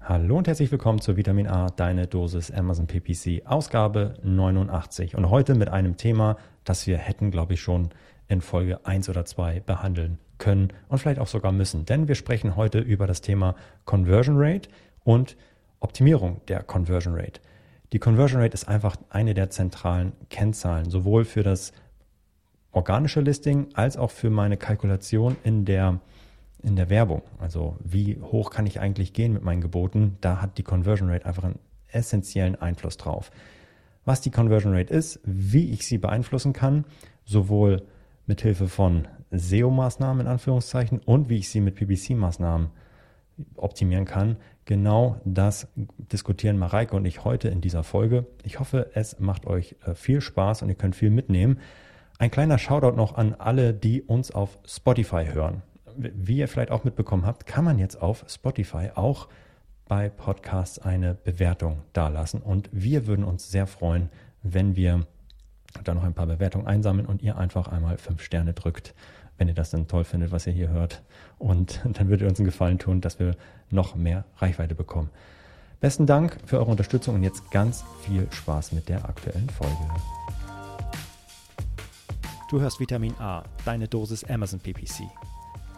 Hallo und herzlich willkommen zu Vitamin A, deine Dosis Amazon PPC, Ausgabe 89. Und heute mit einem Thema, das wir hätten, glaube ich, schon in Folge 1 oder 2 behandeln können und vielleicht auch sogar müssen. Denn wir sprechen heute über das Thema Conversion Rate und Optimierung der Conversion Rate. Die Conversion Rate ist einfach eine der zentralen Kennzahlen, sowohl für das organische Listing als auch für meine Kalkulation in der in der Werbung. Also wie hoch kann ich eigentlich gehen mit meinen Geboten? Da hat die Conversion Rate einfach einen essentiellen Einfluss drauf. Was die Conversion Rate ist, wie ich sie beeinflussen kann, sowohl mit Hilfe von SEO-Maßnahmen in Anführungszeichen und wie ich sie mit PPC-Maßnahmen optimieren kann. Genau das diskutieren Mareike und ich heute in dieser Folge. Ich hoffe, es macht euch äh, viel Spaß und ihr könnt viel mitnehmen. Ein kleiner Shoutout noch an alle, die uns auf Spotify hören wie ihr vielleicht auch mitbekommen habt, kann man jetzt auf Spotify auch bei Podcasts eine Bewertung dalassen. Und wir würden uns sehr freuen, wenn wir da noch ein paar Bewertungen einsammeln und ihr einfach einmal fünf Sterne drückt, wenn ihr das dann toll findet, was ihr hier hört. Und dann würdet ihr uns einen Gefallen tun, dass wir noch mehr Reichweite bekommen. Besten Dank für eure Unterstützung und jetzt ganz viel Spaß mit der aktuellen Folge. Du hörst Vitamin A, deine Dosis Amazon PPC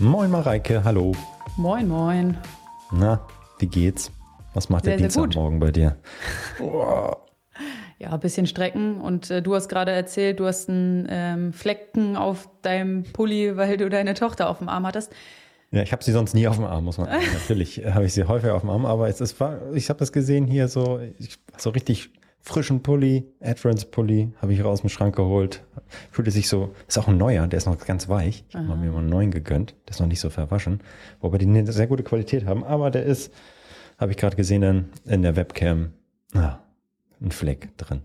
Moin Mareike, hallo. Moin, moin. Na, wie geht's? Was macht sehr, der Dienstagmorgen bei dir? Oh. Ja, ein bisschen strecken. Und äh, du hast gerade erzählt, du hast einen ähm, Flecken auf deinem Pulli, weil du deine Tochter auf dem Arm hattest. Ja, ich habe sie sonst nie auf dem Arm, muss man sagen. Natürlich habe ich sie häufig auf dem Arm, aber es ist, ich habe das gesehen hier so, so richtig frischen Pulli, Adference Pulli, habe ich raus dem Schrank geholt. Fühlte sich so, ist auch ein neuer, der ist noch ganz weich. Ich habe mir mal einen neuen gegönnt, der ist noch nicht so verwaschen. Wobei die eine sehr gute Qualität haben, aber der ist, habe ich gerade gesehen, dann in der Webcam, ah, ein Fleck drin.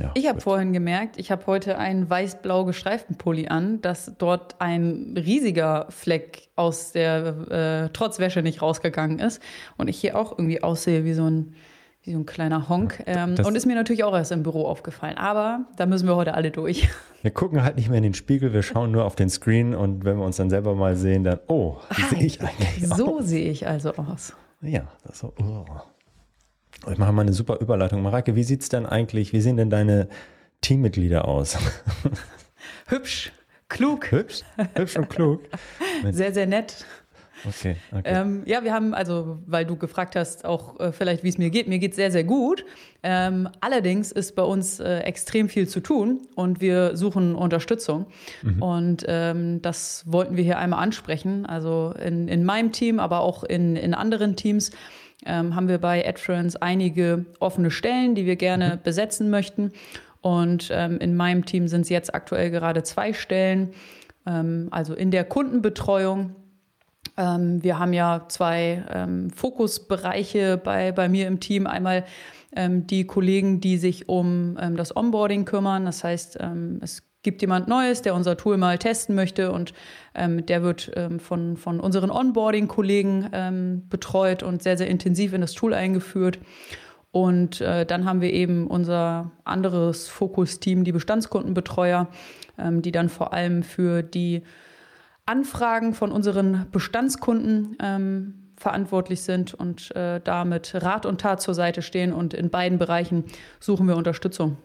Ja, ich habe vorhin gemerkt, ich habe heute einen weiß-blau gestreiften Pulli an, dass dort ein riesiger Fleck aus der äh, Trotzwäsche nicht rausgegangen ist und ich hier auch irgendwie aussehe wie so ein wie so ein kleiner Honk. Ähm, und ist mir natürlich auch erst im Büro aufgefallen. Aber da müssen wir heute alle durch. Wir gucken halt nicht mehr in den Spiegel, wir schauen nur auf den Screen und wenn wir uns dann selber mal sehen, dann, oh, wie sehe ich eigentlich aus? So sehe ich also aus. Ja, das so, oh. Ich mache mal eine super Überleitung. Mareike, wie sieht es denn eigentlich, wie sehen denn deine Teammitglieder aus? Hübsch, klug. Hübsch, hübsch und klug. Sehr, sehr nett. Okay, okay. Ähm, ja, wir haben, also, weil du gefragt hast, auch äh, vielleicht, wie es mir geht. Mir geht es sehr, sehr gut. Ähm, allerdings ist bei uns äh, extrem viel zu tun und wir suchen Unterstützung. Mhm. Und ähm, das wollten wir hier einmal ansprechen. Also in, in meinem Team, aber auch in, in anderen Teams ähm, haben wir bei AdFriends einige offene Stellen, die wir gerne mhm. besetzen möchten. Und ähm, in meinem Team sind es jetzt aktuell gerade zwei Stellen. Ähm, also in der Kundenbetreuung ähm, wir haben ja zwei ähm, Fokusbereiche bei, bei mir im Team. Einmal ähm, die Kollegen, die sich um ähm, das Onboarding kümmern. Das heißt, ähm, es gibt jemand Neues, der unser Tool mal testen möchte und ähm, der wird von, von unseren Onboarding-Kollegen betreut und sehr, sehr intensiv in das Tool eingeführt. Und äh, dann haben wir eben unser anderes Fokusteam, die Bestandskundenbetreuer, die dann vor allem für die Anfragen von unseren Bestandskunden ähm, verantwortlich sind und äh, damit Rat und Tat zur Seite stehen. Und in beiden Bereichen suchen wir Unterstützung.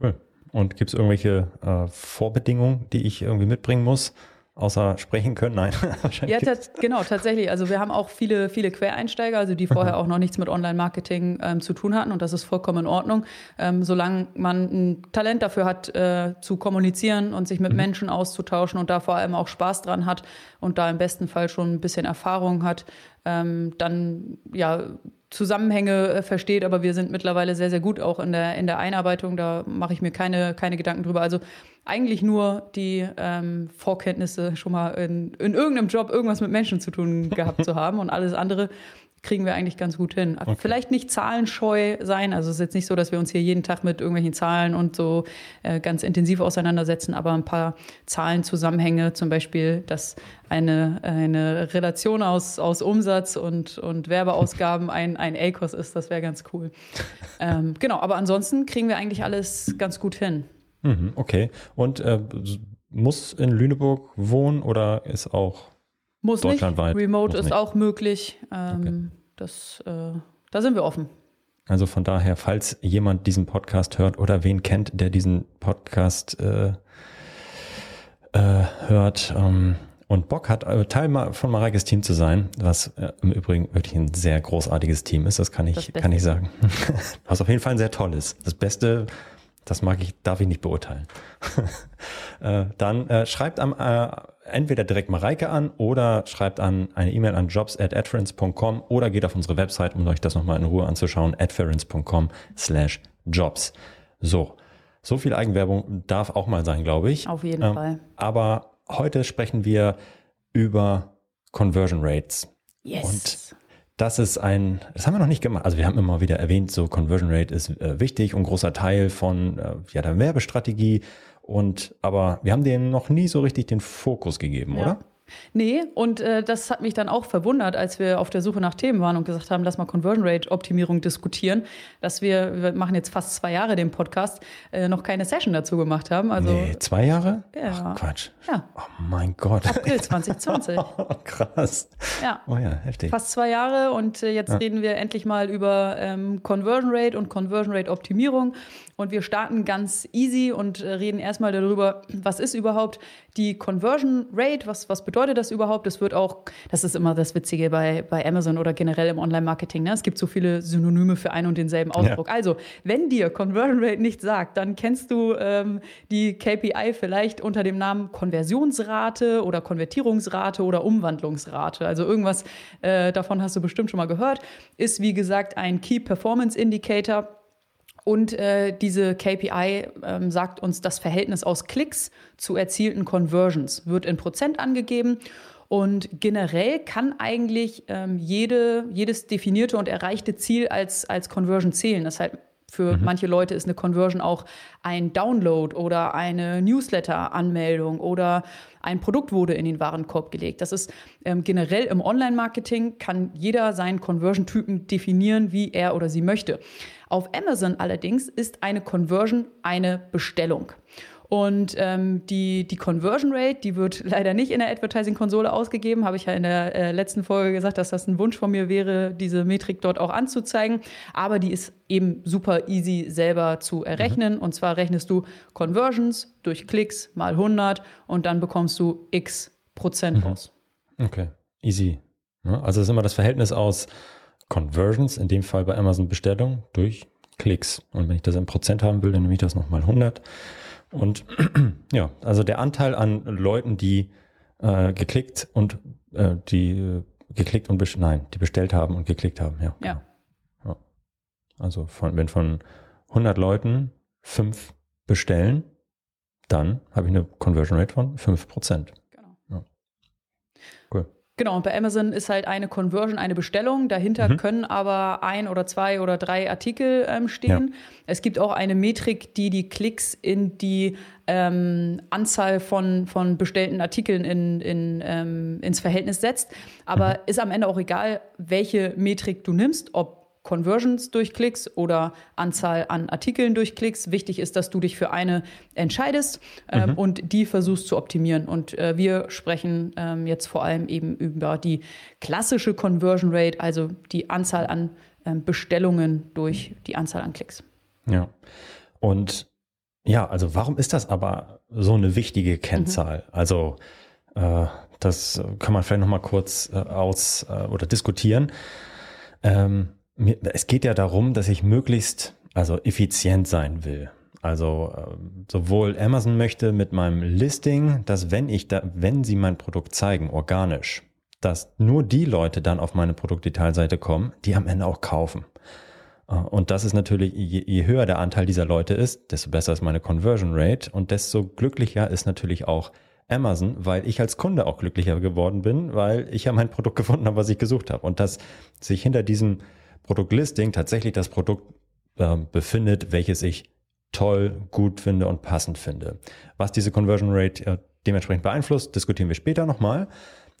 Cool. Und gibt es irgendwelche äh, Vorbedingungen, die ich irgendwie mitbringen muss? Außer sprechen können, nein. ja, genau, tatsächlich. Also wir haben auch viele, viele Quereinsteiger, also die vorher auch noch nichts mit Online-Marketing ähm, zu tun hatten und das ist vollkommen in Ordnung. Ähm, solange man ein Talent dafür hat, äh, zu kommunizieren und sich mit mhm. Menschen auszutauschen und da vor allem auch Spaß dran hat und da im besten Fall schon ein bisschen Erfahrung hat, ähm, dann ja Zusammenhänge äh, versteht, aber wir sind mittlerweile sehr, sehr gut auch in der, in der Einarbeitung. Da mache ich mir keine, keine Gedanken drüber. Also eigentlich nur die ähm, Vorkenntnisse, schon mal in, in irgendeinem Job irgendwas mit Menschen zu tun gehabt zu haben und alles andere kriegen wir eigentlich ganz gut hin. Okay. Vielleicht nicht zahlenscheu sein, also es ist jetzt nicht so, dass wir uns hier jeden Tag mit irgendwelchen Zahlen und so äh, ganz intensiv auseinandersetzen, aber ein paar Zahlenzusammenhänge, zum Beispiel, dass eine, eine Relation aus, aus Umsatz und, und Werbeausgaben ein, ein ACOS ist, das wäre ganz cool. ähm, genau, aber ansonsten kriegen wir eigentlich alles ganz gut hin. Mhm, okay. Und äh, muss in Lüneburg wohnen oder ist auch muss deutschlandweit? Nicht. Remote muss ist nicht. auch möglich. Ähm, okay. das, äh, da sind wir offen. Also von daher, falls jemand diesen Podcast hört oder wen kennt, der diesen Podcast äh, äh, hört ähm, und Bock hat, äh, Teil von Mareikes Team zu sein, was äh, im Übrigen wirklich ein sehr großartiges Team ist, das kann ich, das kann ich sagen. was auf jeden Fall ein sehr tolles. Das Beste das mag ich, darf ich nicht beurteilen. äh, dann äh, schreibt am, äh, entweder direkt Mareike an oder schreibt an eine E-Mail an jobs at adference.com oder geht auf unsere Website, um euch das nochmal in Ruhe anzuschauen, adference.com slash jobs. So, so viel Eigenwerbung darf auch mal sein, glaube ich. Auf jeden ähm, Fall. Aber heute sprechen wir über Conversion Rates. Yes. Und das ist ein, das haben wir noch nicht gemacht. Also wir haben immer wieder erwähnt, so Conversion Rate ist äh, wichtig und großer Teil von äh, ja, der Werbestrategie. Und aber wir haben denen noch nie so richtig den Fokus gegeben, ja. oder? Nee, und äh, das hat mich dann auch verwundert, als wir auf der Suche nach Themen waren und gesagt haben, lass mal Conversion Rate Optimierung diskutieren, dass wir, wir machen jetzt fast zwei Jahre den Podcast, äh, noch keine Session dazu gemacht haben. Also, nee, zwei Jahre? Ja. Ach, Quatsch. Ja. Oh mein Gott. April 2020. oh, krass. Ja. Oh ja, heftig. Fast zwei Jahre und äh, jetzt ja. reden wir endlich mal über ähm, Conversion Rate und Conversion Rate Optimierung. Und wir starten ganz easy und äh, reden erstmal darüber, was ist überhaupt die Conversion Rate, was, was bedeutet das überhaupt? Das wird auch, das ist immer das Witzige bei, bei Amazon oder generell im Online-Marketing. Ne? Es gibt so viele Synonyme für einen und denselben Ausdruck. Ja. Also, wenn dir Conversion Rate nicht sagt, dann kennst du ähm, die KPI vielleicht unter dem Namen Konversionsrate oder Konvertierungsrate oder Umwandlungsrate. Also irgendwas äh, davon hast du bestimmt schon mal gehört. Ist wie gesagt ein Key Performance Indicator und äh, diese KPI ähm, sagt uns das Verhältnis aus Klicks zu erzielten Conversions, wird in Prozent angegeben. Und generell kann eigentlich ähm, jede, jedes definierte und erreichte Ziel als, als Conversion zählen. Das heißt, für mhm. manche Leute ist eine Conversion auch ein Download oder eine Newsletter-Anmeldung oder ein Produkt wurde in den Warenkorb gelegt. Das ist ähm, generell im Online-Marketing kann jeder seinen Conversion-Typen definieren, wie er oder sie möchte. Auf Amazon allerdings ist eine Conversion eine Bestellung. Und ähm, die, die Conversion Rate, die wird leider nicht in der Advertising-Konsole ausgegeben. Habe ich ja in der äh, letzten Folge gesagt, dass das ein Wunsch von mir wäre, diese Metrik dort auch anzuzeigen. Aber die ist eben super easy selber zu errechnen. Mhm. Und zwar rechnest du Conversions durch Klicks mal 100 und dann bekommst du x Prozent mhm. raus. Okay, easy. Also es ist immer das Verhältnis aus Conversions, in dem Fall bei Amazon Bestellung, durch Klicks. Und wenn ich das in Prozent haben will, dann nehme ich das nochmal 100. Und ja, also der Anteil an Leuten, die äh, geklickt und äh, die äh, geklickt und nein, die bestellt haben und geklickt haben, ja. Ja. ja. Also von, wenn von 100 Leuten fünf bestellen, dann habe ich eine Conversion Rate von 5 Prozent. Genau, und bei Amazon ist halt eine Conversion eine Bestellung. Dahinter mhm. können aber ein oder zwei oder drei Artikel ähm, stehen. Ja. Es gibt auch eine Metrik, die die Klicks in die ähm, Anzahl von, von bestellten Artikeln in, in, ähm, ins Verhältnis setzt. Aber mhm. ist am Ende auch egal, welche Metrik du nimmst, ob Conversions durch Klicks oder Anzahl an Artikeln durch Klicks. Wichtig ist, dass du dich für eine entscheidest ähm, mhm. und die versuchst zu optimieren. Und äh, wir sprechen ähm, jetzt vor allem eben über die klassische Conversion Rate, also die Anzahl an ähm, Bestellungen durch die Anzahl an Klicks. Ja. Und ja, also warum ist das aber so eine wichtige Kennzahl? Mhm. Also äh, das kann man vielleicht noch mal kurz äh, aus äh, oder diskutieren. Ähm, es geht ja darum, dass ich möglichst also effizient sein will. Also äh, sowohl Amazon möchte mit meinem Listing, dass wenn ich da, wenn sie mein Produkt zeigen, organisch, dass nur die Leute dann auf meine Produktdetailseite kommen, die am Ende auch kaufen. Äh, und das ist natürlich, je höher der Anteil dieser Leute ist, desto besser ist meine Conversion Rate und desto glücklicher ist natürlich auch Amazon, weil ich als Kunde auch glücklicher geworden bin, weil ich ja mein Produkt gefunden habe, was ich gesucht habe. Und dass sich hinter diesem Produktlisting tatsächlich das Produkt äh, befindet, welches ich toll, gut finde und passend finde. Was diese Conversion Rate äh, dementsprechend beeinflusst, diskutieren wir später nochmal.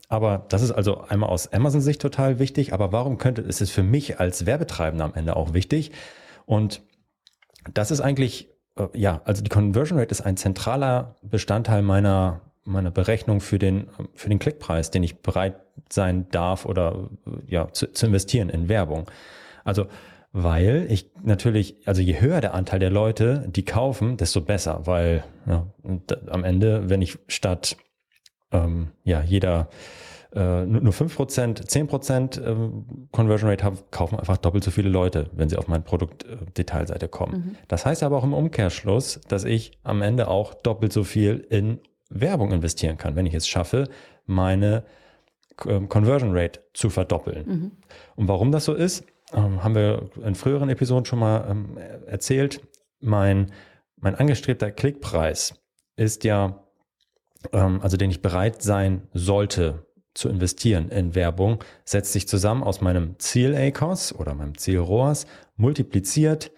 Aber das ist also einmal aus Amazon-Sicht total wichtig. Aber warum könnte, ist es für mich als Werbetreibender am Ende auch wichtig? Und das ist eigentlich, äh, ja, also die Conversion Rate ist ein zentraler Bestandteil meiner, meiner Berechnung für den, für den Klickpreis, den ich bereit sein darf oder, ja, zu, zu investieren in Werbung. Also, weil ich natürlich, also je höher der Anteil der Leute, die kaufen, desto besser, weil ja, am Ende, wenn ich statt ähm, ja, jeder äh, nur, nur 5%, 10% äh, Conversion Rate haben, kaufen einfach doppelt so viele Leute, wenn sie auf meine Produktdetailseite kommen. Mhm. Das heißt aber auch im Umkehrschluss, dass ich am Ende auch doppelt so viel in Werbung investieren kann, wenn ich es schaffe, meine ähm, Conversion Rate zu verdoppeln. Mhm. Und warum das so ist, ähm, haben wir in früheren Episoden schon mal ähm, erzählt. Mein, mein angestrebter Klickpreis ist ja also den ich bereit sein sollte zu investieren in Werbung, setzt sich zusammen aus meinem Ziel ACOS oder meinem Ziel ROAS multipliziert,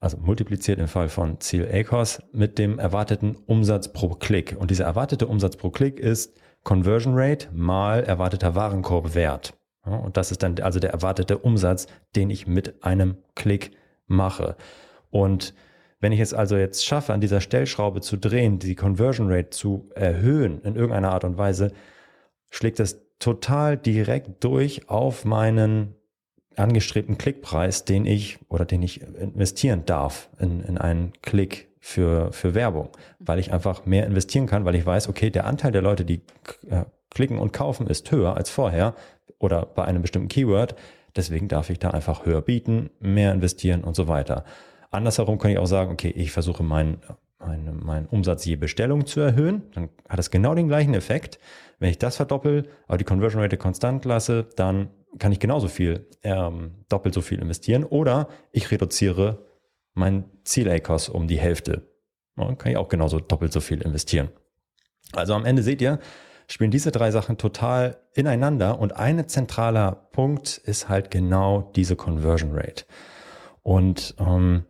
also multipliziert im Fall von Ziel ACOS mit dem erwarteten Umsatz pro Klick. Und dieser erwartete Umsatz pro Klick ist Conversion Rate mal erwarteter Warenkorbwert. Ja, und das ist dann also der erwartete Umsatz, den ich mit einem Klick mache. Und wenn ich es also jetzt schaffe, an dieser Stellschraube zu drehen, die Conversion Rate zu erhöhen in irgendeiner Art und Weise, schlägt das total direkt durch auf meinen angestrebten Klickpreis, den ich oder den ich investieren darf in, in einen Klick für, für Werbung, weil ich einfach mehr investieren kann, weil ich weiß, okay, der Anteil der Leute, die äh, klicken und kaufen, ist höher als vorher oder bei einem bestimmten Keyword. Deswegen darf ich da einfach höher bieten, mehr investieren und so weiter. Andersherum kann ich auch sagen, okay, ich versuche meinen mein, mein Umsatz je Bestellung zu erhöhen. Dann hat es genau den gleichen Effekt. Wenn ich das verdoppel, aber die Conversion Rate konstant lasse, dann kann ich genauso viel, ähm, doppelt so viel investieren. Oder ich reduziere mein Ziel-ACOS um die Hälfte. Dann kann ich auch genauso doppelt so viel investieren. Also am Ende seht ihr, spielen diese drei Sachen total ineinander und ein zentraler Punkt ist halt genau diese Conversion Rate. Und ähm,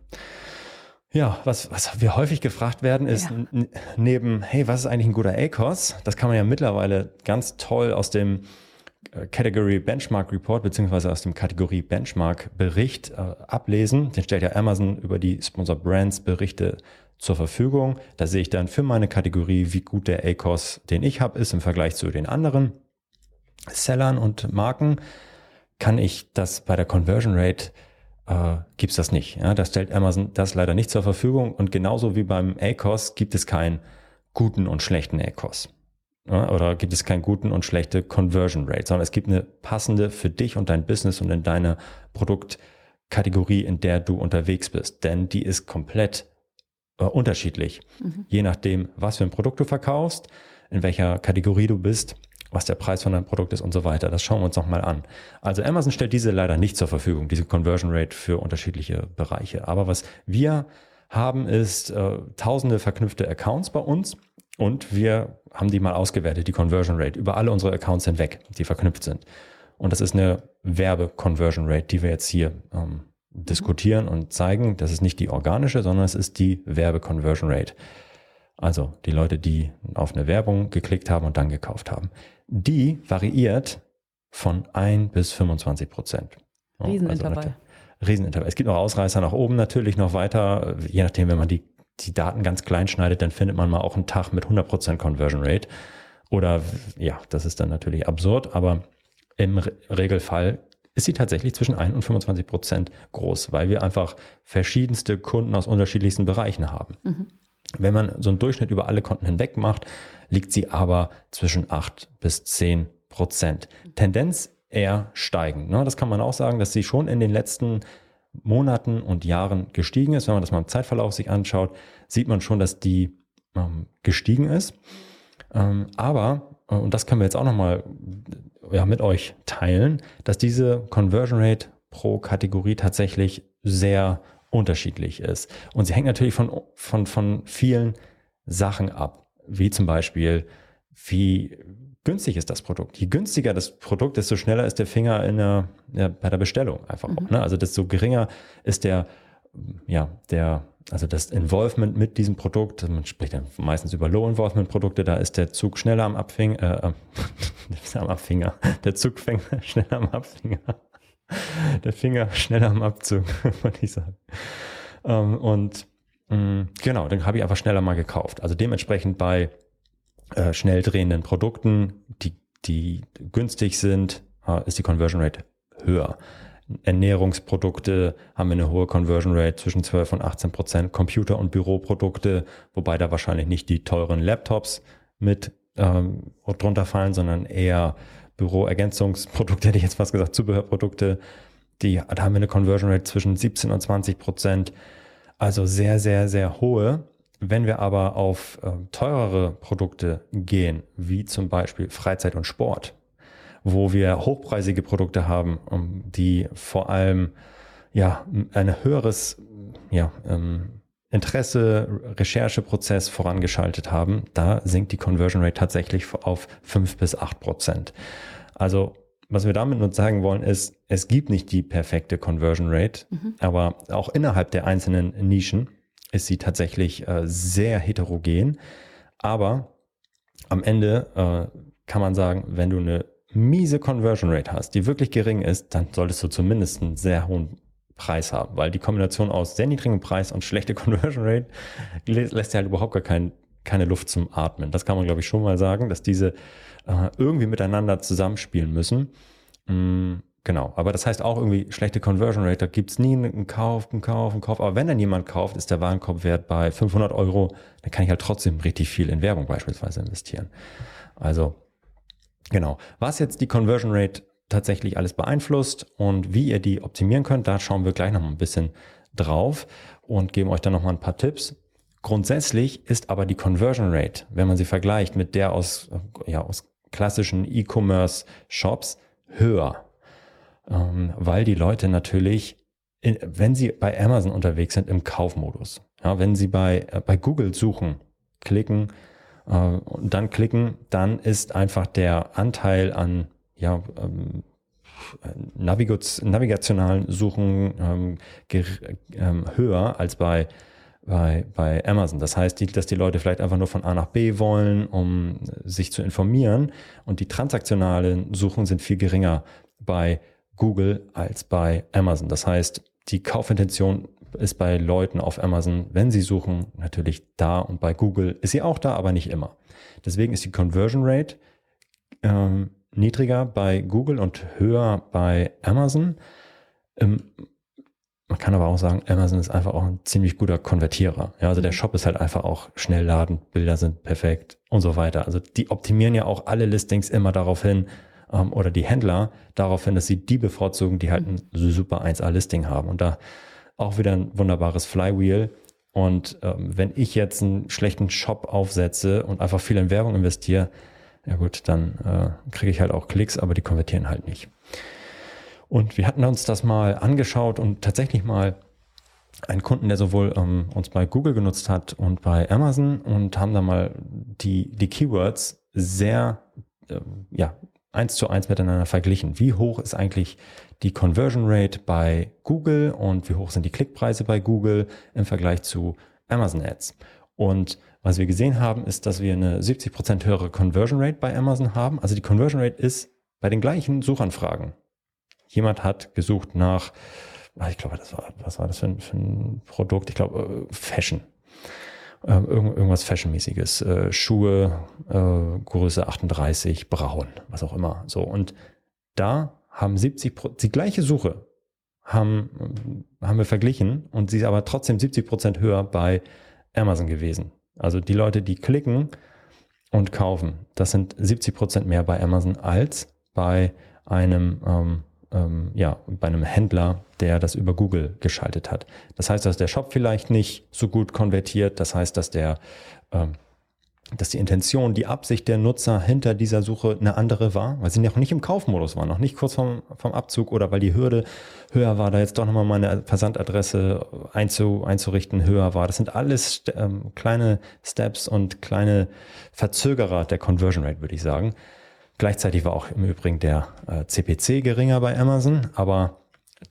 ja, was, was wir häufig gefragt werden, ist ja. neben, hey, was ist eigentlich ein guter ACOS? Das kann man ja mittlerweile ganz toll aus dem Category Benchmark Report beziehungsweise aus dem Kategorie Benchmark Bericht äh, ablesen. Den stellt ja Amazon über die Sponsor Brands Berichte zur Verfügung. Da sehe ich dann für meine Kategorie, wie gut der ACOS, den ich habe, ist im Vergleich zu den anderen Sellern und Marken. Kann ich das bei der Conversion Rate äh, gibt das nicht. Ja, da stellt Amazon das leider nicht zur Verfügung. Und genauso wie beim ACOS gibt es keinen guten und schlechten ACOS. Ja, oder gibt es keinen guten und schlechte Conversion Rate, sondern es gibt eine passende für dich und dein Business und in deine Produktkategorie, in der du unterwegs bist. Denn die ist komplett äh, unterschiedlich. Mhm. Je nachdem, was für ein Produkt du verkaufst, in welcher Kategorie du bist was der Preis von deinem Produkt ist und so weiter. Das schauen wir uns nochmal an. Also Amazon stellt diese leider nicht zur Verfügung, diese Conversion Rate für unterschiedliche Bereiche. Aber was wir haben, ist äh, tausende verknüpfte Accounts bei uns und wir haben die mal ausgewertet, die Conversion Rate, über alle unsere Accounts hinweg, die verknüpft sind. Und das ist eine Werbe-Conversion Rate, die wir jetzt hier ähm, diskutieren und zeigen. Das ist nicht die organische, sondern es ist die Werbe-Conversion Rate. Also die Leute, die auf eine Werbung geklickt haben und dann gekauft haben die variiert von 1 bis 25 Prozent. Riesenintervall. Also, Riesenintervall. Es gibt noch Ausreißer nach oben natürlich noch weiter, je nachdem, wenn man die, die Daten ganz klein schneidet, dann findet man mal auch einen Tag mit 100 Prozent Conversion Rate. Oder ja, das ist dann natürlich absurd, aber im Regelfall ist sie tatsächlich zwischen 1 und 25 Prozent groß, weil wir einfach verschiedenste Kunden aus unterschiedlichsten Bereichen haben. Mhm. Wenn man so einen Durchschnitt über alle Konten hinweg macht, liegt sie aber zwischen 8 bis 10 Prozent. Tendenz eher steigend. Ne? Das kann man auch sagen, dass sie schon in den letzten Monaten und Jahren gestiegen ist. Wenn man das mal im Zeitverlauf sich anschaut, sieht man schon, dass die ähm, gestiegen ist. Ähm, aber, äh, und das können wir jetzt auch nochmal ja, mit euch teilen, dass diese Conversion Rate pro Kategorie tatsächlich sehr unterschiedlich ist. Und sie hängt natürlich von, von, von vielen Sachen ab wie zum Beispiel wie günstig ist das Produkt. Je günstiger das Produkt, desto schneller ist der Finger in der, ja, bei der Bestellung einfach mhm. auch. Ne? Also desto geringer ist der, ja, der, also das Involvement mit diesem Produkt, man spricht ja meistens über Low-Involvement-Produkte, da ist der Zug schneller am Abfinger, äh, am Abfinger, der Zug fängt schneller am Abfinger, der Finger schneller am Abzug, würde ich sagen. Ähm, und mh, mm, genau, dann habe ich einfach schneller mal gekauft. Also dementsprechend bei äh, schnell drehenden Produkten, die, die günstig sind, äh, ist die Conversion Rate höher. Ernährungsprodukte haben eine hohe Conversion Rate zwischen 12 und 18 Prozent. Computer- und Büroprodukte, wobei da wahrscheinlich nicht die teuren Laptops mit ähm, drunter fallen, sondern eher Büroergänzungsprodukte, hätte ich jetzt fast gesagt, Zubehörprodukte. Die, da haben eine Conversion Rate zwischen 17 und 20 Prozent. Also sehr, sehr, sehr hohe. Wenn wir aber auf äh, teurere Produkte gehen, wie zum Beispiel Freizeit und Sport, wo wir hochpreisige Produkte haben, um, die vor allem ja ein höheres ja, ähm, Interesse, Rechercheprozess vorangeschaltet haben, da sinkt die Conversion Rate tatsächlich auf fünf bis acht Prozent. Also was wir damit nur sagen wollen, ist, es gibt nicht die perfekte Conversion Rate, mhm. aber auch innerhalb der einzelnen Nischen ist sie tatsächlich äh, sehr heterogen. Aber am Ende äh, kann man sagen, wenn du eine miese Conversion Rate hast, die wirklich gering ist, dann solltest du zumindest einen sehr hohen Preis haben, weil die Kombination aus sehr niedrigem Preis und schlechte Conversion Rate lässt ja halt überhaupt gar kein, keine Luft zum Atmen. Das kann man, glaube ich, schon mal sagen, dass diese äh, irgendwie miteinander zusammenspielen müssen. Mm, Genau, aber das heißt auch irgendwie schlechte Conversion Rate, da gibt's nie einen Kauf, einen Kauf, einen Kauf. Aber wenn dann jemand kauft, ist der Warenkorbwert bei 500 Euro, dann kann ich halt trotzdem richtig viel in Werbung beispielsweise investieren. Also genau, was jetzt die Conversion Rate tatsächlich alles beeinflusst und wie ihr die optimieren könnt, da schauen wir gleich noch mal ein bisschen drauf und geben euch dann noch mal ein paar Tipps. Grundsätzlich ist aber die Conversion Rate, wenn man sie vergleicht mit der aus, ja, aus klassischen E-Commerce Shops, höher ähm, weil die Leute natürlich, in, wenn sie bei Amazon unterwegs sind, im Kaufmodus, ja, wenn sie bei, äh, bei Google suchen, klicken äh, und dann klicken, dann ist einfach der Anteil an ja, ähm, navigationalen Suchen ähm, ähm, höher als bei bei, bei Amazon. Das heißt, die, dass die Leute vielleicht einfach nur von A nach B wollen, um sich zu informieren. Und die transaktionalen Suchen sind viel geringer bei Google als bei Amazon. Das heißt, die Kaufintention ist bei Leuten auf Amazon, wenn sie suchen, natürlich da und bei Google ist sie auch da, aber nicht immer. Deswegen ist die Conversion Rate ähm, niedriger bei Google und höher bei Amazon. Ähm, man kann aber auch sagen, Amazon ist einfach auch ein ziemlich guter Konvertierer. Ja, also der mhm. Shop ist halt einfach auch schnell laden, Bilder sind perfekt und so weiter. Also die optimieren ja auch alle Listings immer darauf hin, ähm, oder die Händler darauf hin, dass sie die bevorzugen, die halt ein super 1A-Listing haben. Und da auch wieder ein wunderbares Flywheel. Und ähm, wenn ich jetzt einen schlechten Shop aufsetze und einfach viel in Werbung investiere, ja gut, dann äh, kriege ich halt auch Klicks, aber die konvertieren halt nicht. Und wir hatten uns das mal angeschaut und tatsächlich mal einen Kunden, der sowohl ähm, uns bei Google genutzt hat und bei Amazon und haben da mal die, die Keywords sehr äh, ja, eins zu eins miteinander verglichen. Wie hoch ist eigentlich die Conversion Rate bei Google und wie hoch sind die Klickpreise bei Google im Vergleich zu Amazon Ads? Und was wir gesehen haben, ist, dass wir eine 70 Prozent höhere Conversion Rate bei Amazon haben. Also die Conversion Rate ist bei den gleichen Suchanfragen. Jemand hat gesucht nach, ah, ich glaube, das war, was war das für ein, für ein Produkt? Ich glaube, äh, Fashion äh, irgendwas Fashionmäßiges, äh, Schuhe, äh, Größe 38, braun, was auch immer. So und da haben 70 die gleiche Suche haben haben wir verglichen und sie ist aber trotzdem 70 Prozent höher bei Amazon gewesen. Also die Leute, die klicken und kaufen, das sind 70 Prozent mehr bei Amazon als bei einem ähm, ähm, ja, bei einem Händler, der das über Google geschaltet hat. Das heißt, dass der Shop vielleicht nicht so gut konvertiert. Das heißt, dass der, ähm, dass die Intention, die Absicht der Nutzer hinter dieser Suche eine andere war, weil sie noch nicht im Kaufmodus waren, noch nicht kurz vom, vom Abzug oder weil die Hürde höher war, da jetzt doch nochmal meine Versandadresse einzu, einzurichten höher war. Das sind alles ähm, kleine Steps und kleine Verzögerer der Conversion Rate, würde ich sagen. Gleichzeitig war auch im Übrigen der äh, CPC geringer bei Amazon, aber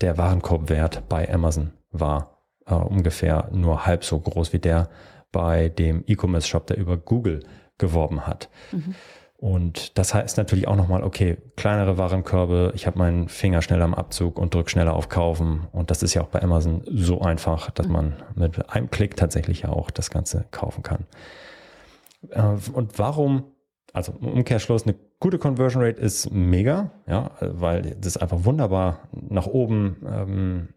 der Warenkorbwert bei Amazon war äh, ungefähr nur halb so groß wie der bei dem E-Commerce-Shop, der über Google geworben hat. Mhm. Und das heißt natürlich auch nochmal, okay, kleinere Warenkörbe, ich habe meinen Finger schneller am Abzug und drücke schneller auf Kaufen. Und das ist ja auch bei Amazon so einfach, dass man mit einem Klick tatsächlich ja auch das Ganze kaufen kann. Äh, und warum, also im Umkehrschluss, eine gute Conversion Rate ist mega, ja, weil das einfach wunderbar nach oben ähm,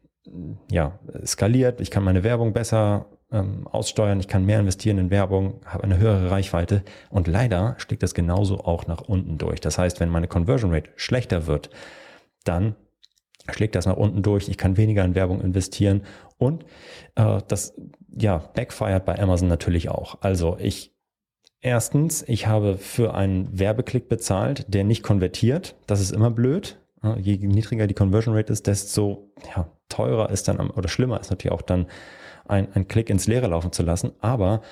ja, skaliert. Ich kann meine Werbung besser ähm, aussteuern, ich kann mehr investieren in Werbung, habe eine höhere Reichweite und leider schlägt das genauso auch nach unten durch. Das heißt, wenn meine Conversion Rate schlechter wird, dann schlägt das nach unten durch, ich kann weniger in Werbung investieren und äh, das ja backfired bei Amazon natürlich auch. Also ich erstens, ich habe für einen Werbeklick bezahlt, der nicht konvertiert. Das ist immer blöd. Je niedriger die Conversion Rate ist, desto ja, teurer ist dann oder schlimmer ist natürlich auch dann ein, ein Klick ins Leere laufen zu lassen. Aber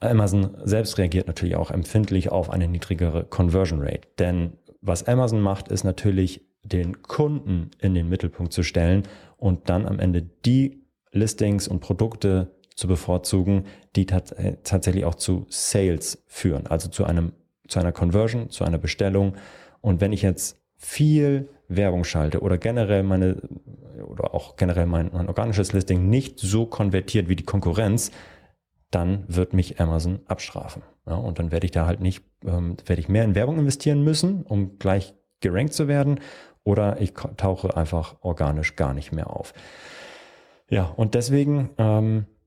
Amazon selbst reagiert natürlich auch empfindlich auf eine niedrigere Conversion Rate. Denn was Amazon macht, ist natürlich den Kunden in den Mittelpunkt zu stellen und dann am Ende die Listings und Produkte zu bevorzugen, die äh, tatsächlich auch zu Sales führen, also zu einem zu einer Conversion, zu einer Bestellung. Und wenn ich jetzt viel Werbung schalte oder generell meine oder auch generell mein, mein organisches Listing nicht so konvertiert wie die Konkurrenz, dann wird mich Amazon abstrafen. Ja, und dann werde ich da halt nicht, ähm, werde ich mehr in Werbung investieren müssen, um gleich gerankt zu werden, oder ich tauche einfach organisch gar nicht mehr auf. Ja, und deswegen ähm, äh,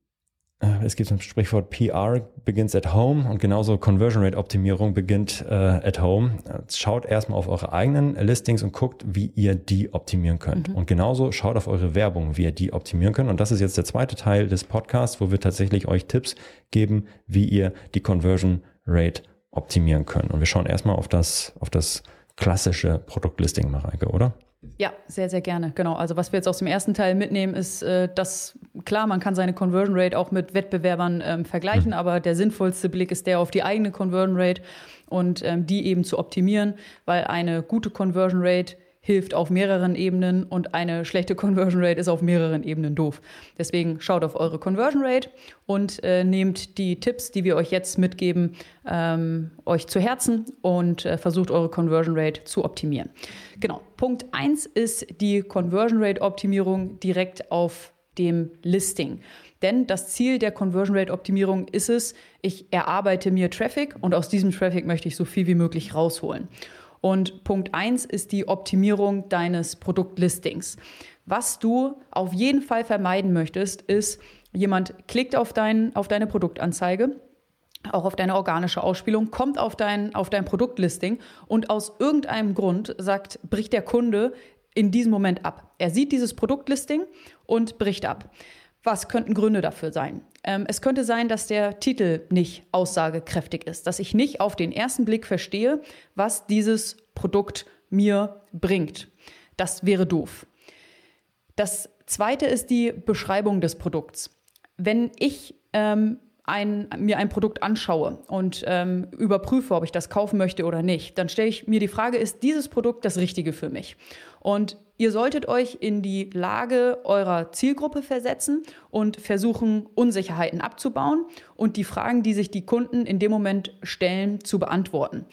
es gibt ein Sprichwort PR begins at home und genauso Conversion Rate Optimierung beginnt äh, at home. Schaut erstmal auf eure eigenen Listings und guckt, wie ihr die optimieren könnt. Mhm. Und genauso schaut auf eure Werbung, wie ihr die optimieren könnt. Und das ist jetzt der zweite Teil des Podcasts, wo wir tatsächlich euch Tipps geben, wie ihr die Conversion Rate optimieren könnt. Und wir schauen erstmal auf das, auf das klassische Produktlisting, Mareike, oder? Ja, sehr, sehr gerne. Genau. Also was wir jetzt aus dem ersten Teil mitnehmen, ist, äh, dass klar, man kann seine Conversion Rate auch mit Wettbewerbern ähm, vergleichen, mhm. aber der sinnvollste Blick ist der auf die eigene Conversion Rate und ähm, die eben zu optimieren, weil eine gute Conversion Rate hilft auf mehreren Ebenen und eine schlechte Conversion Rate ist auf mehreren Ebenen doof. Deswegen schaut auf eure Conversion Rate und äh, nehmt die Tipps, die wir euch jetzt mitgeben, ähm, euch zu Herzen und äh, versucht eure Conversion Rate zu optimieren. Genau. Punkt 1 ist die Conversion Rate Optimierung direkt auf dem Listing. Denn das Ziel der Conversion Rate Optimierung ist es, ich erarbeite mir Traffic und aus diesem Traffic möchte ich so viel wie möglich rausholen. Und Punkt 1 ist die Optimierung deines Produktlistings. Was du auf jeden Fall vermeiden möchtest, ist, jemand klickt auf, dein, auf deine Produktanzeige, auch auf deine organische Ausspielung, kommt auf dein, auf dein Produktlisting und aus irgendeinem Grund sagt, bricht der Kunde in diesem Moment ab. Er sieht dieses Produktlisting und bricht ab. Was könnten Gründe dafür sein? Ähm, es könnte sein, dass der Titel nicht aussagekräftig ist, dass ich nicht auf den ersten Blick verstehe, was dieses Produkt mir bringt. Das wäre doof. Das zweite ist die Beschreibung des Produkts. Wenn ich ähm, ein, mir ein Produkt anschaue und ähm, überprüfe, ob ich das kaufen möchte oder nicht, dann stelle ich mir die Frage, ist dieses Produkt das Richtige für mich? Und ihr solltet euch in die Lage eurer Zielgruppe versetzen und versuchen, Unsicherheiten abzubauen und die Fragen, die sich die Kunden in dem Moment stellen, zu beantworten.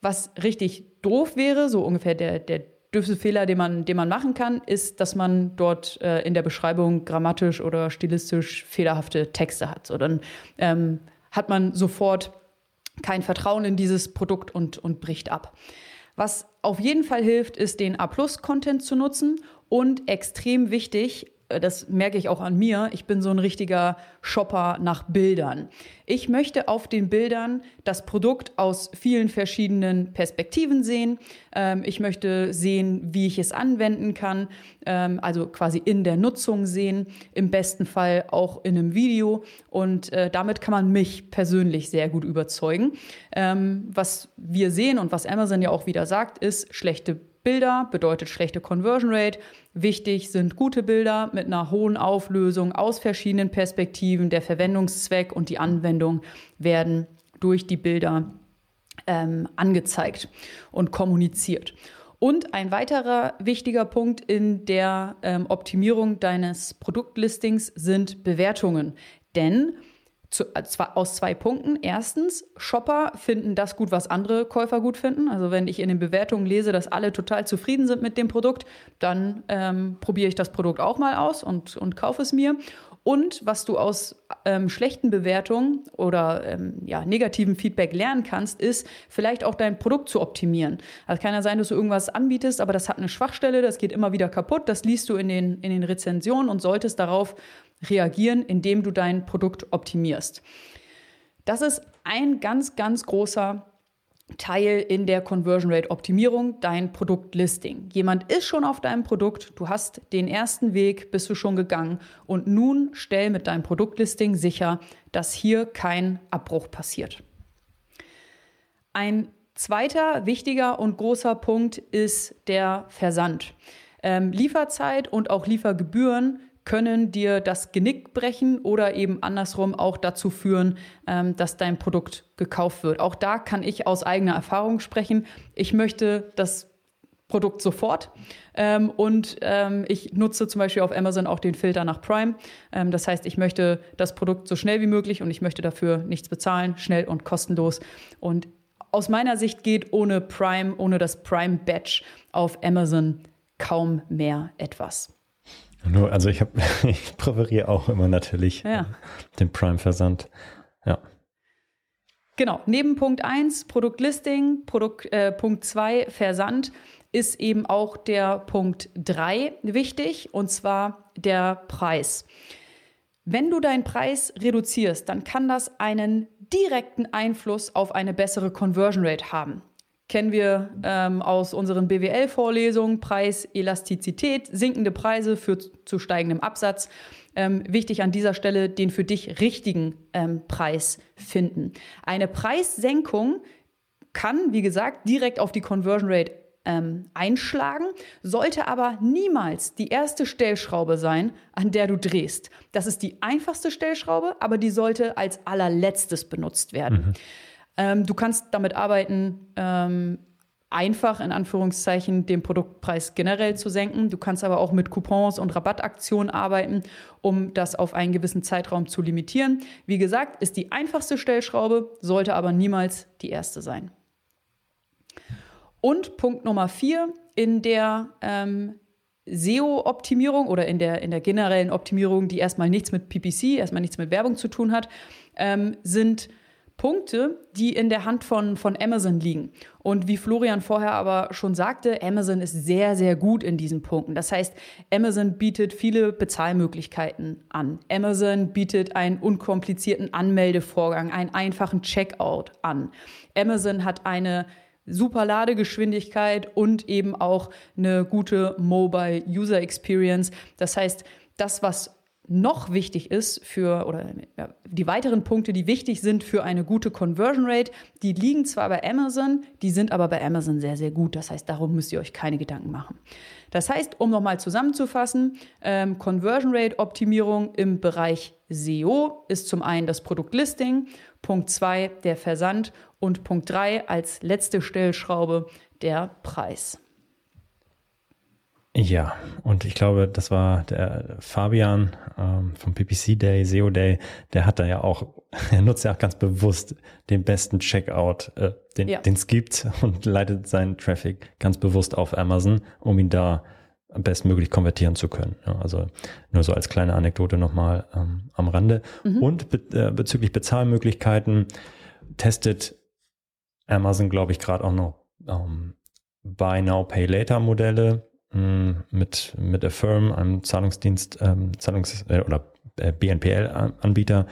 Was richtig doof wäre, so ungefähr der, der dürfste Fehler, den man, den man machen kann, ist, dass man dort äh, in der Beschreibung grammatisch oder stilistisch fehlerhafte Texte hat. So, dann ähm, hat man sofort kein Vertrauen in dieses Produkt und, und bricht ab. Was auf jeden Fall hilft, ist den A-Plus-Content zu nutzen und extrem wichtig, das merke ich auch an mir, ich bin so ein richtiger Shopper nach Bildern. Ich möchte auf den Bildern das Produkt aus vielen verschiedenen Perspektiven sehen. Ähm, ich möchte sehen, wie ich es anwenden kann, ähm, also quasi in der Nutzung sehen, im besten Fall auch in einem Video. Und äh, damit kann man mich persönlich sehr gut überzeugen. Ähm, was wir sehen und was Amazon ja auch wieder sagt, ist schlechte Bilder bedeutet schlechte Conversion Rate. Wichtig sind gute Bilder mit einer hohen Auflösung aus verschiedenen Perspektiven. Der Verwendungszweck und die Anwendung werden durch die Bilder ähm, angezeigt und kommuniziert. Und ein weiterer wichtiger Punkt in der ähm, Optimierung deines Produktlistings sind Bewertungen. Denn zu, äh, aus zwei Punkten. Erstens, Shopper finden das gut, was andere Käufer gut finden. Also wenn ich in den Bewertungen lese, dass alle total zufrieden sind mit dem Produkt, dann ähm, probiere ich das Produkt auch mal aus und, und kaufe es mir. Und was du aus ähm, schlechten Bewertungen oder ähm, ja, negativen Feedback lernen kannst, ist vielleicht auch dein Produkt zu optimieren. Also kann ja sein, dass du irgendwas anbietest, aber das hat eine Schwachstelle, das geht immer wieder kaputt. Das liest du in den, in den Rezensionen und solltest darauf reagieren, indem du dein Produkt optimierst. Das ist ein ganz, ganz großer Teil in der Conversion Rate Optimierung, dein Produktlisting. Jemand ist schon auf deinem Produkt, du hast den ersten Weg, bist du schon gegangen und nun stell mit deinem Produktlisting sicher, dass hier kein Abbruch passiert. Ein zweiter wichtiger und großer Punkt ist der Versand. Ähm, Lieferzeit und auch Liefergebühren können dir das Genick brechen oder eben andersrum auch dazu führen, ähm, dass dein Produkt gekauft wird. Auch da kann ich aus eigener Erfahrung sprechen. Ich möchte das Produkt sofort. Ähm, und ähm, ich nutze zum Beispiel auf Amazon auch den Filter nach Prime. Das heißt, ich möchte das Produkt so schnell wie möglich und ich möchte dafür nichts bezahlen, schnell und kostenlos. Und aus meiner Sicht geht ohne Prime, ohne das Prime Badge auf Amazon kaum mehr etwas. Nur, also ich habe, ich präferiere auch immer natürlich ja. den Prime-Versand. Ja. Genau, neben Punkt 1 Produktlisting, Produkt, äh, Punkt 2 Versand ist eben auch der Punkt 3 wichtig, und zwar der Preis. Wenn du deinen Preis reduzierst, dann kann das einen direkten Einfluss auf eine bessere Conversion Rate haben kennen wir ähm, aus unseren BWL-Vorlesungen, Preis, Elastizität, sinkende Preise führt zu steigendem Absatz. Ähm, wichtig an dieser Stelle, den für dich richtigen ähm, Preis finden. Eine Preissenkung kann, wie gesagt, direkt auf die Conversion Rate ähm, einschlagen, sollte aber niemals die erste Stellschraube sein, an der du drehst. Das ist die einfachste Stellschraube, aber die sollte als allerletztes benutzt werden. Mhm. Ähm, du kannst damit arbeiten, ähm, einfach in Anführungszeichen den Produktpreis generell zu senken. Du kannst aber auch mit Coupons und Rabattaktionen arbeiten, um das auf einen gewissen Zeitraum zu limitieren. Wie gesagt, ist die einfachste Stellschraube, sollte aber niemals die erste sein. Und Punkt Nummer vier in der ähm, SEO-Optimierung oder in der, in der generellen Optimierung, die erstmal nichts mit PPC, erstmal nichts mit Werbung zu tun hat, ähm, sind Punkte, die in der Hand von, von Amazon liegen. Und wie Florian vorher aber schon sagte, Amazon ist sehr, sehr gut in diesen Punkten. Das heißt, Amazon bietet viele Bezahlmöglichkeiten an. Amazon bietet einen unkomplizierten Anmeldevorgang, einen einfachen Checkout an. Amazon hat eine super Ladegeschwindigkeit und eben auch eine gute Mobile User Experience. Das heißt, das, was noch wichtig ist für, oder ja, die weiteren Punkte, die wichtig sind für eine gute Conversion Rate, die liegen zwar bei Amazon, die sind aber bei Amazon sehr, sehr gut. Das heißt, darum müsst ihr euch keine Gedanken machen. Das heißt, um nochmal zusammenzufassen, ähm, Conversion Rate Optimierung im Bereich SEO ist zum einen das Produktlisting, Punkt zwei der Versand und Punkt drei als letzte Stellschraube der Preis. Ja, und ich glaube, das war der Fabian ähm, vom PPC Day, SEO Day, der hat da ja auch, er nutzt ja auch ganz bewusst den besten Checkout, äh, den ja. es gibt und leitet seinen Traffic ganz bewusst auf Amazon, um ihn da bestmöglich konvertieren zu können. Ja, also nur so als kleine Anekdote nochmal ähm, am Rande. Mhm. Und be äh, bezüglich Bezahlmöglichkeiten testet Amazon, glaube ich, gerade auch noch ähm, Buy Now, Pay Later Modelle mit, mit Affirm, einem Zahlungsdienst, ähm, Zahlungs- äh, oder äh, BNPL-Anbieter.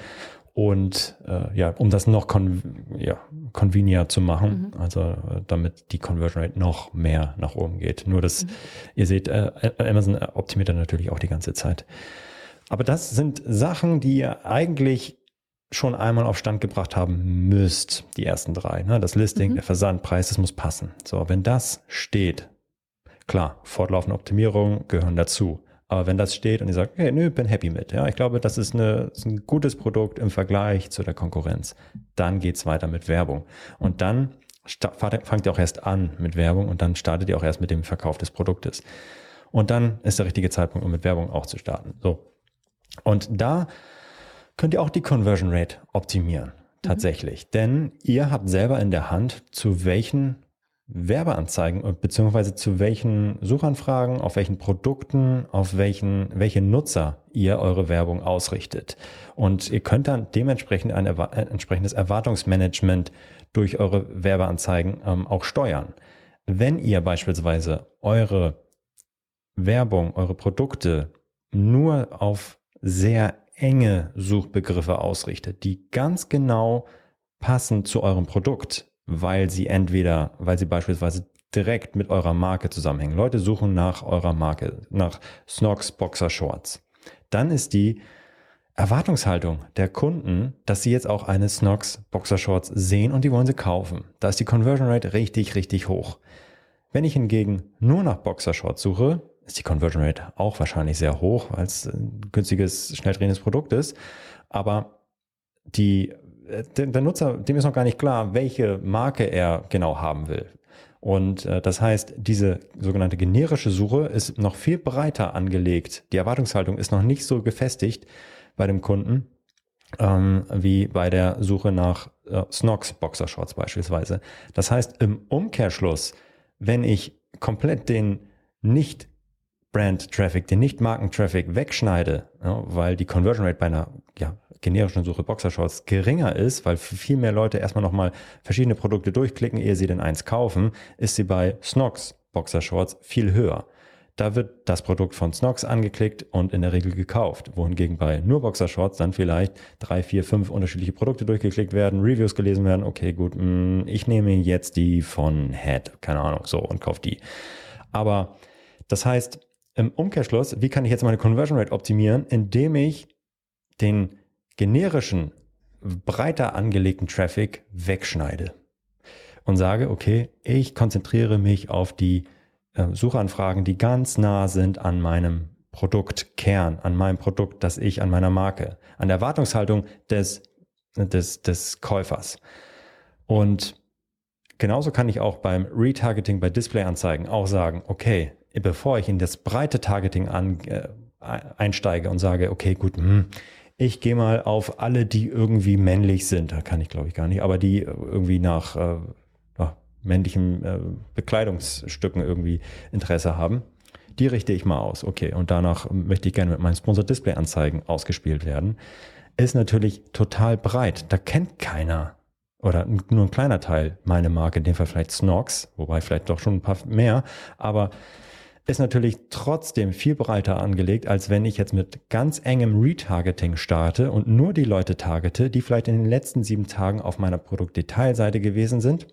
Und äh, ja, um das noch con ja, convenier zu machen, mhm. also äh, damit die Conversion Rate noch mehr nach oben geht. Nur das, mhm. ihr seht, äh, Amazon optimiert dann natürlich auch die ganze Zeit. Aber das sind Sachen, die ihr eigentlich schon einmal auf Stand gebracht haben müsst, die ersten drei. Ne? Das Listing, mhm. der Versandpreis, das muss passen. So, wenn das steht, klar, fortlaufende Optimierung gehören dazu. Aber wenn das steht und ihr sagt, hey, nö, bin happy mit, ja, ich glaube, das ist, eine, ist ein gutes Produkt im Vergleich zu der Konkurrenz, dann geht's weiter mit Werbung. Und dann fangt ihr auch erst an mit Werbung und dann startet ihr auch erst mit dem Verkauf des Produktes. Und dann ist der richtige Zeitpunkt, um mit Werbung auch zu starten. So. Und da könnt ihr auch die Conversion Rate optimieren. Mhm. Tatsächlich. Mhm. Denn ihr habt selber in der Hand, zu welchen Werbeanzeigen beziehungsweise zu welchen Suchanfragen, auf welchen Produkten, auf welchen, welche Nutzer ihr eure Werbung ausrichtet. Und ihr könnt dann dementsprechend ein, ein entsprechendes Erwartungsmanagement durch eure Werbeanzeigen ähm, auch steuern. Wenn ihr beispielsweise eure Werbung, eure Produkte nur auf sehr enge Suchbegriffe ausrichtet, die ganz genau passen zu eurem Produkt, weil sie entweder, weil sie beispielsweise direkt mit eurer Marke zusammenhängen. Leute suchen nach eurer Marke, nach Snox Boxer Shorts. Dann ist die Erwartungshaltung der Kunden, dass sie jetzt auch eine Snox Boxer Shorts sehen und die wollen sie kaufen. Da ist die Conversion Rate richtig, richtig hoch. Wenn ich hingegen nur nach Boxer Shorts suche, ist die Conversion Rate auch wahrscheinlich sehr hoch, weil es ein günstiges, schnell drehendes Produkt ist. Aber die, der Nutzer, dem ist noch gar nicht klar, welche Marke er genau haben will. Und äh, das heißt, diese sogenannte generische Suche ist noch viel breiter angelegt. Die Erwartungshaltung ist noch nicht so gefestigt bei dem Kunden ähm, wie bei der Suche nach äh, Snox Boxershorts beispielsweise. Das heißt, im Umkehrschluss, wenn ich komplett den nicht Brand-Traffic, den Nicht-Marken-Traffic wegschneide, ja, weil die Conversion Rate bei einer generischen Suche Boxershorts geringer ist, weil viel mehr Leute erstmal nochmal verschiedene Produkte durchklicken, ehe sie denn eins kaufen, ist sie bei Snox Boxershorts viel höher. Da wird das Produkt von Snox angeklickt und in der Regel gekauft. Wohingegen bei nur Boxershorts dann vielleicht drei, vier, fünf unterschiedliche Produkte durchgeklickt werden, Reviews gelesen werden. Okay, gut, mm, ich nehme jetzt die von Head, keine Ahnung, so und kaufe die. Aber das heißt, im Umkehrschluss, wie kann ich jetzt meine Conversion Rate optimieren, indem ich den generischen, breiter angelegten Traffic wegschneide und sage, okay, ich konzentriere mich auf die äh, Suchanfragen, die ganz nah sind an meinem Produktkern, an meinem Produkt, das ich an meiner Marke, an der Erwartungshaltung des, des, des Käufers. Und genauso kann ich auch beim Retargeting bei Displayanzeigen auch sagen, okay, bevor ich in das breite Targeting an, äh, einsteige und sage, okay, gut, hm, ich gehe mal auf alle, die irgendwie männlich sind, da kann ich glaube ich gar nicht, aber die irgendwie nach äh, männlichen äh, Bekleidungsstücken irgendwie Interesse haben, die richte ich mal aus. Okay, und danach möchte ich gerne mit meinen Sponsor Display Anzeigen ausgespielt werden. Ist natürlich total breit. Da kennt keiner oder nur ein kleiner Teil meine Marke, in dem Fall vielleicht Snox, wobei vielleicht doch schon ein paar mehr, aber ist natürlich trotzdem viel breiter angelegt, als wenn ich jetzt mit ganz engem Retargeting starte und nur die Leute targete, die vielleicht in den letzten sieben Tagen auf meiner Produktdetailseite gewesen sind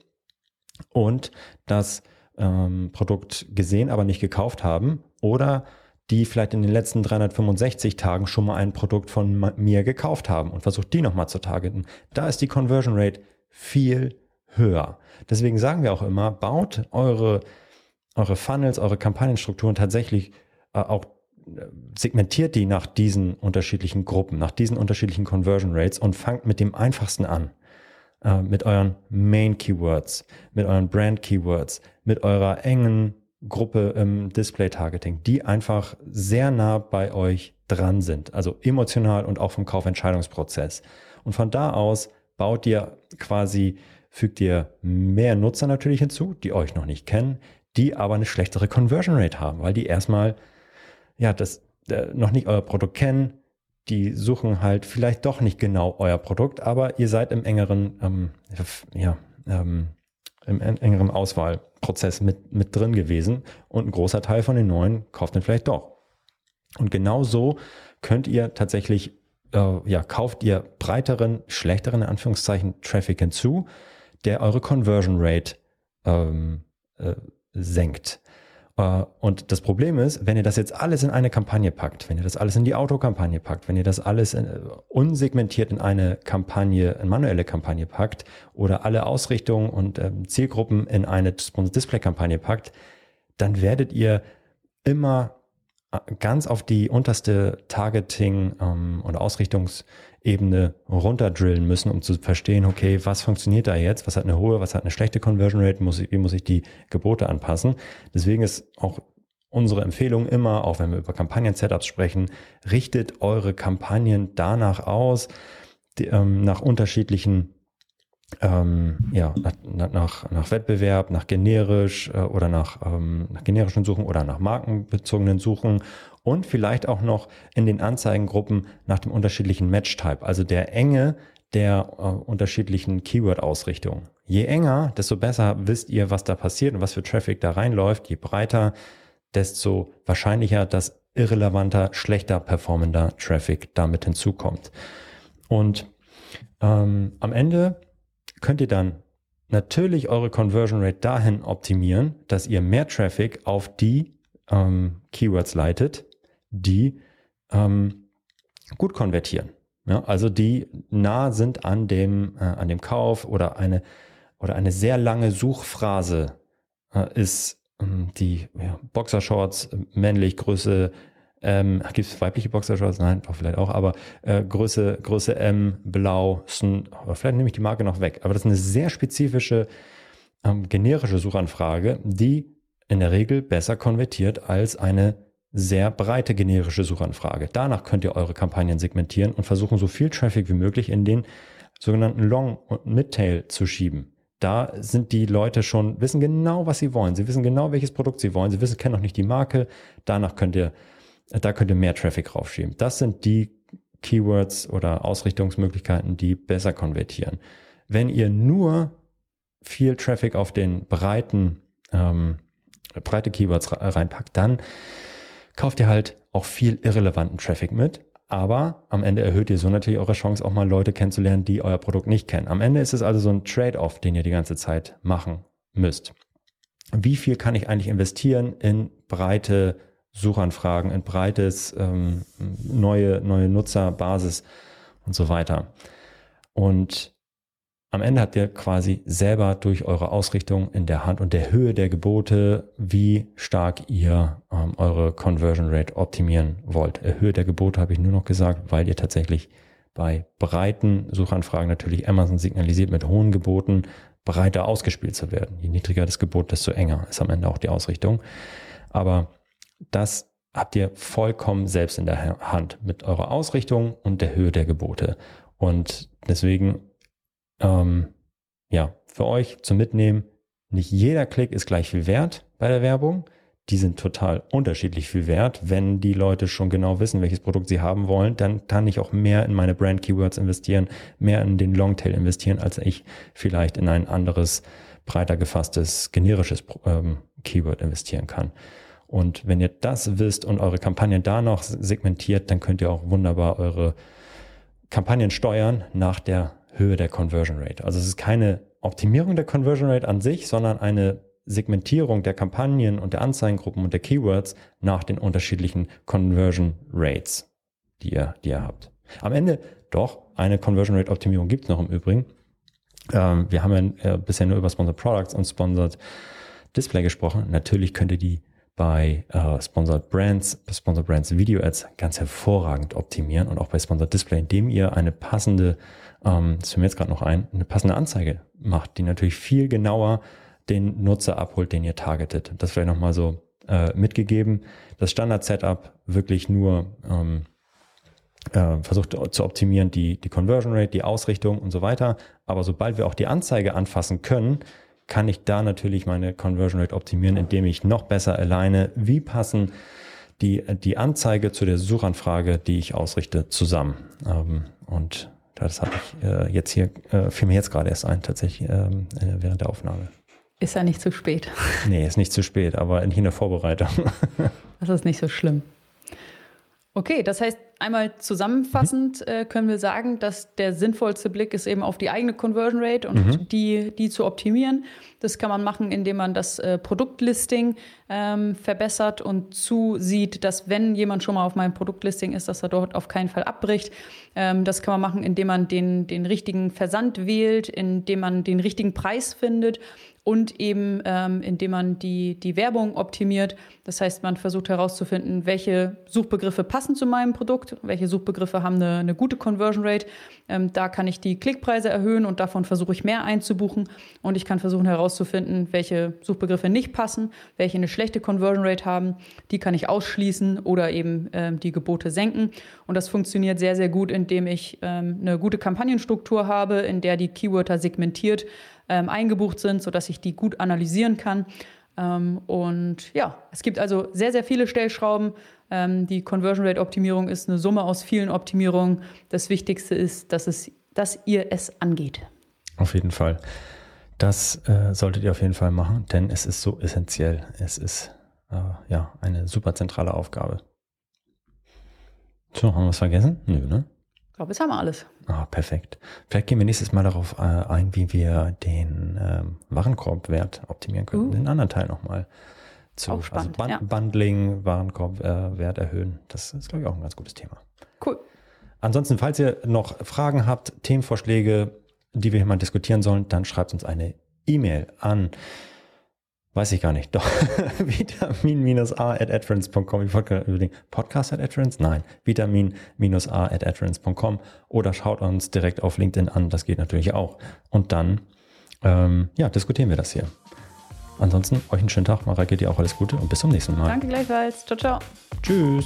und das ähm, Produkt gesehen, aber nicht gekauft haben oder die vielleicht in den letzten 365 Tagen schon mal ein Produkt von mir gekauft haben und versucht die nochmal zu targeten. Da ist die Conversion Rate viel höher. Deswegen sagen wir auch immer, baut eure eure Funnels, eure Kampagnenstrukturen tatsächlich äh, auch äh, segmentiert die nach diesen unterschiedlichen Gruppen, nach diesen unterschiedlichen Conversion Rates und fangt mit dem einfachsten an. Äh, mit euren Main Keywords, mit euren Brand Keywords, mit eurer engen Gruppe im Display Targeting, die einfach sehr nah bei euch dran sind, also emotional und auch vom Kaufentscheidungsprozess. Und von da aus baut ihr quasi, fügt ihr mehr Nutzer natürlich hinzu, die euch noch nicht kennen, die aber eine schlechtere Conversion Rate haben, weil die erstmal ja das äh, noch nicht euer Produkt kennen. Die suchen halt vielleicht doch nicht genau euer Produkt, aber ihr seid im engeren ähm, ja, ähm, im engeren Auswahlprozess mit, mit drin gewesen und ein großer Teil von den neuen kauft dann vielleicht doch. Und genau so könnt ihr tatsächlich, äh, ja, kauft ihr breiteren, schlechteren, in Anführungszeichen, Traffic hinzu, der eure Conversion Rate ähm, äh, senkt. Äh, und das Problem ist, wenn ihr das jetzt alles in eine Kampagne packt, wenn ihr das alles in die Autokampagne packt, wenn ihr das alles in, äh, unsegmentiert in eine Kampagne, eine manuelle Kampagne packt oder alle Ausrichtungen und ähm, Zielgruppen in eine Display-Kampagne packt, dann werdet ihr immer äh, ganz auf die unterste Targeting- ähm, und Ausrichtungs- Ebene runterdrillen müssen, um zu verstehen, okay, was funktioniert da jetzt, was hat eine hohe, was hat eine schlechte Conversion Rate, muss ich, wie muss ich die Gebote anpassen. Deswegen ist auch unsere Empfehlung immer, auch wenn wir über Kampagnen-Setups sprechen, richtet eure Kampagnen danach aus, die, ähm, nach unterschiedlichen ähm, ja, nach, nach, nach Wettbewerb, nach generisch äh, oder nach, ähm, nach generischen Suchen oder nach markenbezogenen Suchen und vielleicht auch noch in den Anzeigengruppen nach dem unterschiedlichen Match-Type, also der Enge der äh, unterschiedlichen Keyword-Ausrichtungen. Je enger, desto besser wisst ihr, was da passiert und was für Traffic da reinläuft. Je breiter, desto wahrscheinlicher, dass irrelevanter, schlechter performender Traffic damit hinzukommt. Und ähm, am Ende könnt ihr dann natürlich eure Conversion Rate dahin optimieren, dass ihr mehr Traffic auf die ähm, Keywords leitet, die ähm, gut konvertieren. Ja, also die nah sind an dem, äh, an dem Kauf oder eine, oder eine sehr lange Suchphrase äh, ist ähm, die ja, Boxershorts männlich Größe ähm, Gibt es weibliche Boxershorts? Nein, doch vielleicht auch, aber äh, Größe, Größe M, blau, oder vielleicht nehme ich die Marke noch weg. Aber das ist eine sehr spezifische, ähm, generische Suchanfrage, die in der Regel besser konvertiert als eine sehr breite generische Suchanfrage. Danach könnt ihr eure Kampagnen segmentieren und versuchen, so viel Traffic wie möglich in den sogenannten Long- und Mid-Tail zu schieben. Da sind die Leute schon, wissen genau, was sie wollen. Sie wissen genau, welches Produkt sie wollen. Sie wissen, kennen noch nicht die Marke. Danach könnt ihr da könnt ihr mehr Traffic raufschieben. Das sind die Keywords oder Ausrichtungsmöglichkeiten, die besser konvertieren. Wenn ihr nur viel Traffic auf den breiten, ähm, breite Keywords reinpackt, dann kauft ihr halt auch viel irrelevanten Traffic mit. Aber am Ende erhöht ihr so natürlich eure Chance, auch mal Leute kennenzulernen, die euer Produkt nicht kennen. Am Ende ist es also so ein Trade-off, den ihr die ganze Zeit machen müsst. Wie viel kann ich eigentlich investieren in breite Suchanfragen, ein breites, ähm, neue, neue Nutzerbasis und so weiter. Und am Ende habt ihr quasi selber durch eure Ausrichtung in der Hand und der Höhe der Gebote, wie stark ihr ähm, eure Conversion Rate optimieren wollt. Höhe der Gebote habe ich nur noch gesagt, weil ihr tatsächlich bei breiten Suchanfragen natürlich Amazon signalisiert mit hohen Geboten breiter ausgespielt zu werden. Je niedriger das Gebot, desto enger ist am Ende auch die Ausrichtung. Aber das habt ihr vollkommen selbst in der Hand mit eurer Ausrichtung und der Höhe der Gebote. Und deswegen, ähm, ja, für euch zum Mitnehmen, nicht jeder Klick ist gleich viel wert bei der Werbung. Die sind total unterschiedlich viel wert. Wenn die Leute schon genau wissen, welches Produkt sie haben wollen, dann kann ich auch mehr in meine Brand Keywords investieren, mehr in den Longtail investieren, als ich vielleicht in ein anderes, breiter gefasstes, generisches ähm, Keyword investieren kann. Und wenn ihr das wisst und eure Kampagnen da noch segmentiert, dann könnt ihr auch wunderbar eure Kampagnen steuern nach der Höhe der Conversion Rate. Also es ist keine Optimierung der Conversion Rate an sich, sondern eine Segmentierung der Kampagnen und der Anzeigengruppen und der Keywords nach den unterschiedlichen Conversion Rates, die ihr, die ihr habt. Am Ende doch, eine Conversion Rate Optimierung gibt es noch im Übrigen. Ähm, wir haben ja äh, bisher nur über Sponsored Products und Sponsored Display gesprochen. Natürlich könnt ihr die bei äh, Sponsored Brands, Sponsored Brands Video Ads ganz hervorragend optimieren und auch bei Sponsored Display, indem ihr eine passende, ähm, das fällt mir jetzt gerade noch ein, eine passende Anzeige macht, die natürlich viel genauer den Nutzer abholt, den ihr targetet. Das vielleicht nochmal so äh, mitgegeben. Das Standard-Setup wirklich nur ähm, äh, versucht zu optimieren, die, die Conversion Rate, die Ausrichtung und so weiter. Aber sobald wir auch die Anzeige anfassen können, kann ich da natürlich meine Conversion Rate optimieren, indem ich noch besser alleine, wie passen die, die Anzeige zu der Suchanfrage, die ich ausrichte, zusammen. Ähm, und das habe ich äh, jetzt hier, äh, fiel mir jetzt gerade erst ein, tatsächlich ähm, äh, während der Aufnahme. Ist ja nicht zu spät. Nee, ist nicht zu spät, aber nicht in der Vorbereitung. Das ist nicht so schlimm. Okay, das heißt, einmal zusammenfassend äh, können wir sagen, dass der sinnvollste Blick ist eben auf die eigene Conversion Rate und mhm. die, die zu optimieren. Das kann man machen, indem man das äh, Produktlisting ähm, verbessert und zusieht, dass wenn jemand schon mal auf meinem Produktlisting ist, dass er dort auf keinen Fall abbricht. Ähm, das kann man machen, indem man den, den richtigen Versand wählt, indem man den richtigen Preis findet und eben ähm, indem man die, die Werbung optimiert. Das heißt, man versucht herauszufinden, welche Suchbegriffe passen zu meinem Produkt, welche Suchbegriffe haben eine, eine gute Conversion Rate. Ähm, da kann ich die Klickpreise erhöhen und davon versuche ich mehr einzubuchen. Und ich kann versuchen herauszufinden, welche Suchbegriffe nicht passen, welche eine schlechte Conversion Rate haben. Die kann ich ausschließen oder eben ähm, die Gebote senken. Und das funktioniert sehr, sehr gut, indem ich ähm, eine gute Kampagnenstruktur habe, in der die Keywörter segmentiert ähm, eingebucht sind, sodass ich die gut analysieren kann. Ähm, und ja, es gibt also sehr, sehr viele Stellschrauben. Ähm, die Conversion Rate Optimierung ist eine Summe aus vielen Optimierungen. Das Wichtigste ist, dass, es, dass ihr es angeht. Auf jeden Fall. Das äh, solltet ihr auf jeden Fall machen, denn es ist so essentiell. Es ist äh, ja eine super zentrale Aufgabe. So, haben wir was vergessen? Nö, ne? glaube, jetzt haben wir alles. Ah, perfekt. Vielleicht gehen wir nächstes Mal darauf äh, ein, wie wir den ähm, Warenkorbwert optimieren können. Uh. Den anderen Teil nochmal. Zu, auch spannend, also Bun ja. Bundling, Warenkorbwert äh, erhöhen. Das ist, glaube ich, auch ein ganz gutes Thema. Cool. Ansonsten, falls ihr noch Fragen habt, Themenvorschläge, die wir hier mal diskutieren sollen, dann schreibt uns eine E-Mail an Weiß ich gar nicht. Doch. Vitamin-a at adference.com. Ich wollte überlegen, Podcast at adference? Nein. Vitamin-a at adference.com. Oder schaut uns direkt auf LinkedIn an. Das geht natürlich auch. Und dann, ähm, ja, diskutieren wir das hier. Ansonsten, euch einen schönen Tag. Mareike, dir auch alles Gute und bis zum nächsten Mal. Danke gleichfalls. Ciao, ciao. Tschüss.